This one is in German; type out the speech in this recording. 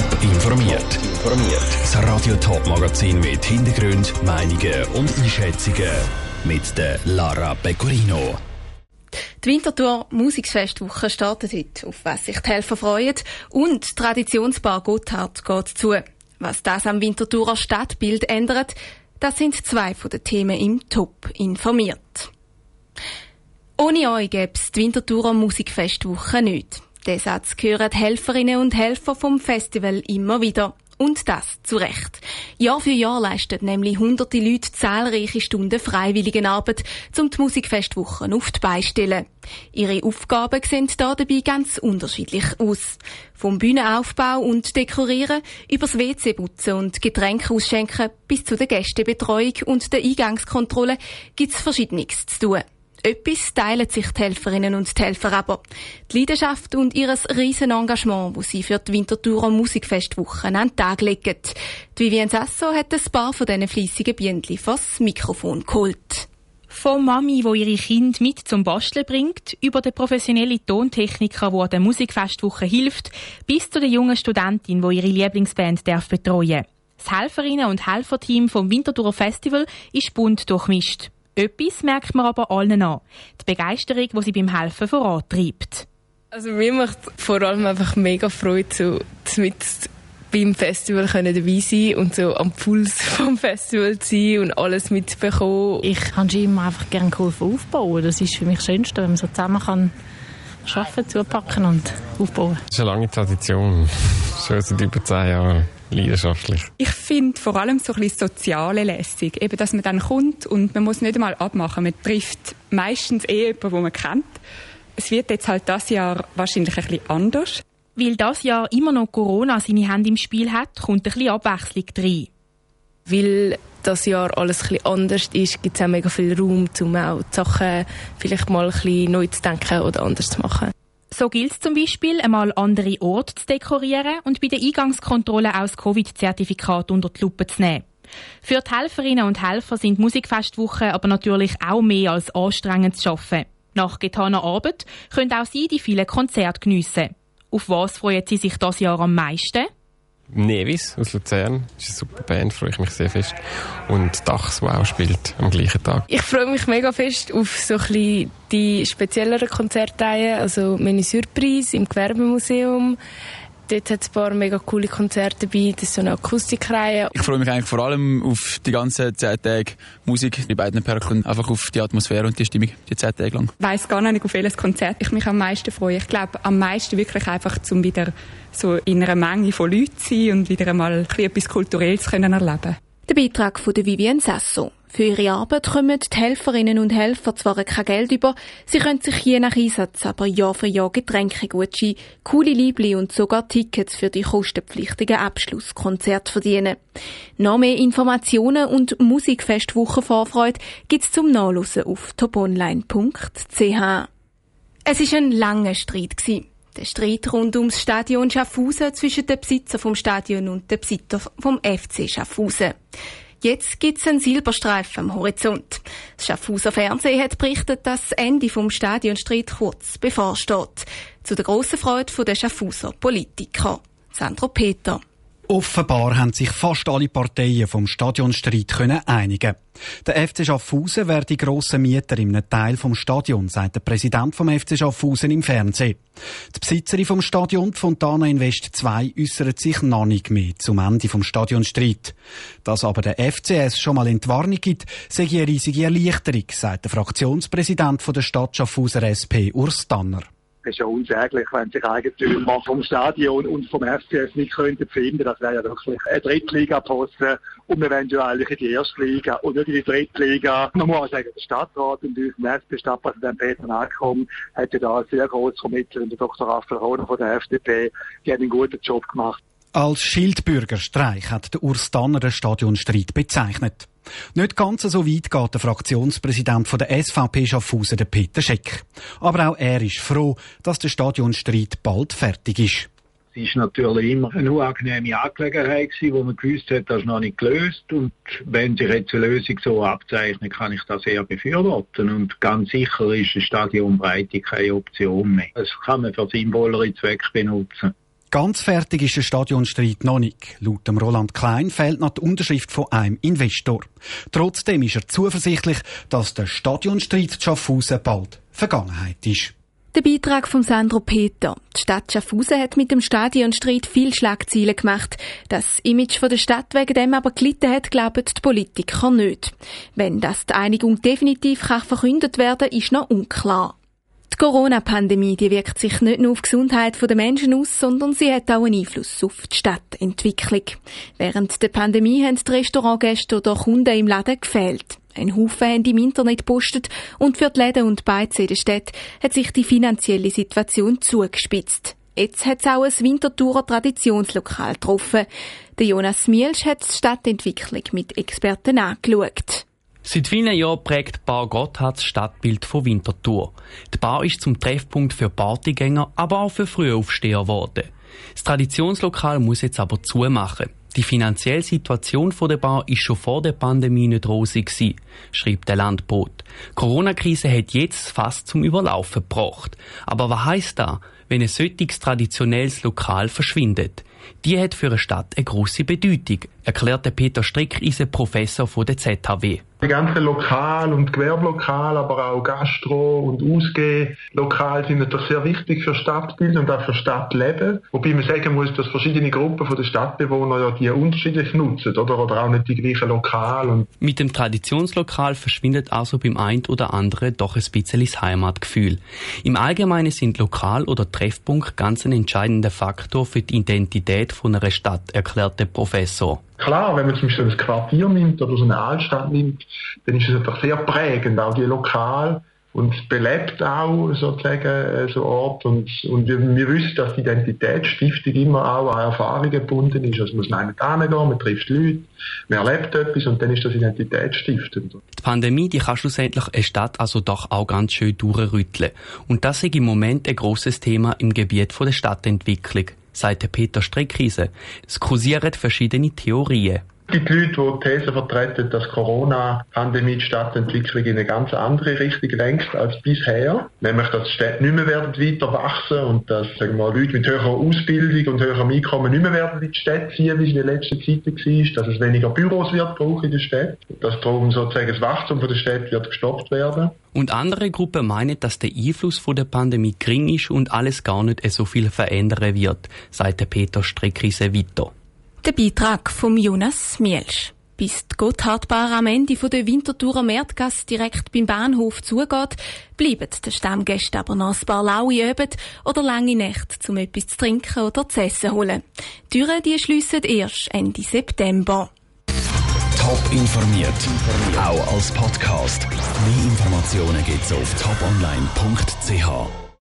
Top informiert. Informiert. Das Radio Top Magazin mit Hintergrund, Meinungen und Einschätzungen mit der Lara Pecorino. Die Winterthur Musikfestwoche startet heute, auf was sich die Helfer freuen. Und die Traditionsbar Gotthard geht zu. Was das am Winterthurer Stadtbild ändert, das sind zwei von den Themen im Top informiert. Ohne euch gäbe es die Winterthurer Musikfestwoche nicht. Den Satz hören Helferinnen und Helfer vom Festival immer wieder. Und das zu Recht. Jahr für Jahr leisten nämlich hunderte Leute zahlreiche Stunden Freiwilligenarbeit, um die Musikfestwochen auf die Beine stellen. Ihre Aufgaben sehen da dabei ganz unterschiedlich aus. Vom Bühnenaufbau und Dekorieren, übers WC putzen und Getränke ausschenken bis zu der Gästebetreuung und der Eingangskontrolle gibt's Verschiedenes zu tun. Etwas teilen sich die Helferinnen und die Helfer aber. Die Leidenschaft und ihr riesen Engagement, das sie für die Winterthurer Musikfestwochen an den Tag legen. Die Vivian Sasso hat ein paar von diesen fleissigen Bienen vors Mikrofon geholt. Von Mami, wo ihre Kind mit zum Basteln bringt, über den professionellen Tontechniker, der an der Musikfestwoche hilft, bis zu der jungen Studentin, wo ihre Lieblingsband darf betreuen. Das Helferinnen- und Helferteam vom Winterthurer Festival ist bunt durchmischt. Etwas merkt man aber allen an. Die Begeisterung, die sie beim Helfen vorantreibt. Also mir macht vor allem einfach mega Freude, so mit beim Festival können dabei sein und so am Puls vom Festival zu sein und alles mitbekommen. Ich kann immer einfach gerne geholfen aufbauen. Das ist für mich das Schönste, wenn man so zusammen kann arbeiten, zupacken und aufbauen. Das ist eine lange Tradition. Schon seit über zehn Jahren leidenschaftlich. Ich finde vor allem so ein bisschen soziale lässig. Eben, dass man dann kommt und man muss nicht einmal abmachen. Man trifft meistens eh jemanden, den man kennt. Es wird jetzt halt das Jahr wahrscheinlich ein bisschen anders. Weil das Jahr immer noch Corona seine Hände im Spiel hat, kommt ein bisschen Abwechslung rein. Weil das Jahr alles ein bisschen anders ist, gibt es auch mega viel Raum, um auch die Sachen vielleicht mal ein bisschen neu zu denken oder anders zu machen. So gilt es zum Beispiel, einmal andere Orte zu dekorieren und bei der Eingangskontrolle auch das Covid-Zertifikat unter die Lupe zu nehmen. Für die Helferinnen und Helfer sind Musikfestwochen aber natürlich auch mehr als anstrengend zu arbeiten. Nach getaner Arbeit können auch sie die vielen Konzerte geniessen. Auf was freuen Sie sich das Jahr am meisten? Nevis aus Luzern. Das ist eine super Band, freue ich mich sehr fest. Und Dachs, auch spielt am gleichen Tag. Ich freue mich mega fest auf so ein die spezielleren Konzertreihen, also meine Surprise im Gewerbemuseum. Dort hat es ein paar mega coole Konzerte dabei. Das ist so eine Akustikreihe. Ich freue mich eigentlich vor allem auf die ganzen zehn Tage Musik, die beiden Perlen, einfach auf die Atmosphäre und die Stimmung, die zehn Tage lang. Ich weiss gar nicht, auf welches Konzert ich mich am meisten freue. Ich glaube, am meisten wirklich einfach, um wieder so in einer Menge von Leuten zu sein und wieder einmal etwas Kulturelles können erleben Der Beitrag von Vivienne Sasso. Für ihre Arbeit kommen die Helferinnen und Helfer zwar kein Geld über, sie können sich je nach Einsatz aber Jahr für Jahr Getränke Gutschein, coole Liebli und sogar Tickets für die kostenpflichtigen Abschlusskonzerte verdienen. Noch mehr Informationen und Musikfestwochen Vorfreude gibt's zum Nachlesen auf toponline.ch. Es ist ein langer Streit gewesen. Der Streit rund ums Stadion Schaffhausen zwischen dem Besitzer vom Stadion und dem Besitzer vom FC Schaffhausen. Jetzt gibt's einen Silberstreifen am Horizont. Das Schaffhauser Fernsehen hat berichtet, dass das Ende vom Stadionstreit kurz bevorsteht. Zu der grossen Freude der Schaffhauser Politiker. Sandro Peter. Offenbar haben sich fast alle Parteien vom Stadionstreit können einigen. Der FC Schaffhausen wäre die grosse Mieter in einem Teil vom Stadion, sagt der Präsident vom FC Schaffhausen im Fernsehen. Die Besitzerin vom Stadion, Fontana Invest 2, äußert sich noch nicht mehr zum Ende vom Stadionstreit. Dass aber der FCS schon mal in die Warnung gibt, sei eine riesige Erleichterung, sagt der Fraktionspräsident der Stadt Schaffhauser SP, Urs Tanner. Es ist ja unsäglich, wenn sich Eigentümer vom Stadion und vom FCS nicht könnten finden. Das wäre ja wirklich ein Drittliga-Posten und eigentlich in die erste Liga und nicht in die Drittliga. Man muss auch sagen, der Stadtrat und unser SP-Stadtpräsident Peter Nackom hat ja da sehr groß vermittelt und der Dr. Raphael Rohner von der FDP, die haben einen guten Job gemacht. Als Schildbürgerstreich hat der Urs Danner den Stadionstreit bezeichnet. Nicht ganz so weit geht der Fraktionspräsident von der SVP Schaffhausen, der Peter Scheck. Aber auch er ist froh, dass der Stadionstreit bald fertig ist. Es war natürlich immer eine unangenehme Angelegenheit wo man gewusst hat, das ist noch nicht gelöst. Und wenn sich jetzt eine Lösung so abzeichnet, kann ich das sehr befürworten. Und ganz sicher ist eine Stadionbreite keine Option mehr. Das kann man für symbolere Zwecke benutzen. Ganz fertig ist der Stadionstreit noch nicht. Laut dem Roland Klein fehlt noch die Unterschrift von einem Investor. Trotzdem ist er zuversichtlich, dass der Stadionstreit Schaffhausen bald Vergangenheit ist. Der Beitrag von Sandro Peter. Die Stadt Schaffhausen hat mit dem Stadionstreit viel Schlagziele gemacht. Das Image von der Stadt wegen dem aber gelitten hat, glauben die Politiker nicht. Wenn das die Einigung definitiv kann verkündet werden, ist noch unklar. Die Corona-Pandemie wirkt sich nicht nur auf die Gesundheit der Menschen aus, sondern sie hat auch einen Einfluss auf die Stadtentwicklung. Während der Pandemie haben die Restaurantgäste oder Kunden im Laden gefehlt. Ein Haufen haben im Internet gepostet und für die Läden und Beizen in der Stadt hat sich die finanzielle Situation zugespitzt. Jetzt hat es auch ein Winterthurer Traditionslokal getroffen. Der Jonas Mielsch hat die Stadtentwicklung mit Experten angeschaut. Seit vielen Jahren prägt Bar Gotthard das Stadtbild von Winterthur. Die Bar ist zum Treffpunkt für Partygänger, aber auch für Frühaufsteher geworden. Das Traditionslokal muss jetzt aber zumachen. Die finanzielle Situation der Bar ist schon vor der Pandemie nicht rosig gewesen, schreibt der Landbot. Corona-Krise hat jetzt fast zum Überlaufen gebracht. Aber was heisst das, wenn ein solches traditionelles Lokal verschwindet? Die hat für eine Stadt eine grosse Bedeutung, erklärte Peter Strickise, Professor von der ZHW. Die ganzen Lokal- und Gewerblokal, aber auch Gastro- und Ausgehlokal sind natürlich sehr wichtig für Stadtbild und auch für Stadtleben. Wobei man sagen muss, dass verschiedene Gruppen von den Stadtbewohnern ja die unterschiedlich nutzen, oder? Oder auch nicht die gleichen Lokal. Mit dem Traditionslokal verschwindet also beim einen oder anderen doch ein bisschen das Heimatgefühl. Im Allgemeinen sind Lokal oder Treffpunkt ganz ein entscheidender Faktor für die Identität von einer Stadt, erklärte Professor. Klar, wenn man zum Beispiel ein Quartier nimmt oder so eine Altstadt nimmt, dann ist es einfach sehr prägend, auch die Lokal und belebt auch sozusagen äh, so Ort und, und wir, wir wissen, dass die Identitätsstiftung immer auch an Erfahrungen gebunden ist. Also muss man nicht hingehen, man trifft Leute, man erlebt etwas und dann ist das identitätsstiftend. Die Pandemie, die kann schlussendlich eine Stadt also doch auch ganz schön durchrütteln. Und das ist im Moment ein grosses Thema im Gebiet der Stadtentwicklung sagt Peter Streckriese. Es kursieren verschiedene Theorien. Gibt Leute, die die These vertreten, dass Corona-Pandemie die Stadtentwicklung in eine ganz andere Richtung lenkt als bisher. Nämlich, dass die Städte nicht mehr werden weiter wachsen und dass sagen wir, Leute mit höherer Ausbildung und höherem Einkommen nicht mehr werden in die Städte ziehen, wie es in den letzten Zeiten war. Dass es weniger Büros wird brauchen in den Städten. Dass darum sozusagen das Wachstum der Städte wird gestoppt werden. Und andere Gruppen meinen, dass der Einfluss der Pandemie gering ist und alles gar nicht so viel verändern wird, sagt Peter Streckrise weiter. Der Beitrag vom Jonas Mielsch. Bis die Gotthardbar am Ende der Winterthurer Märtgasse direkt beim Bahnhof zugeht, bleiben die Stammgäste aber noch ein paar laue Abend oder lange Nächte, um etwas zu trinken oder zu essen holen. Die Türen die schliessen erst Ende September. Top informiert, auch als Podcast. Mehr Informationen gibt's auf toponline.ch.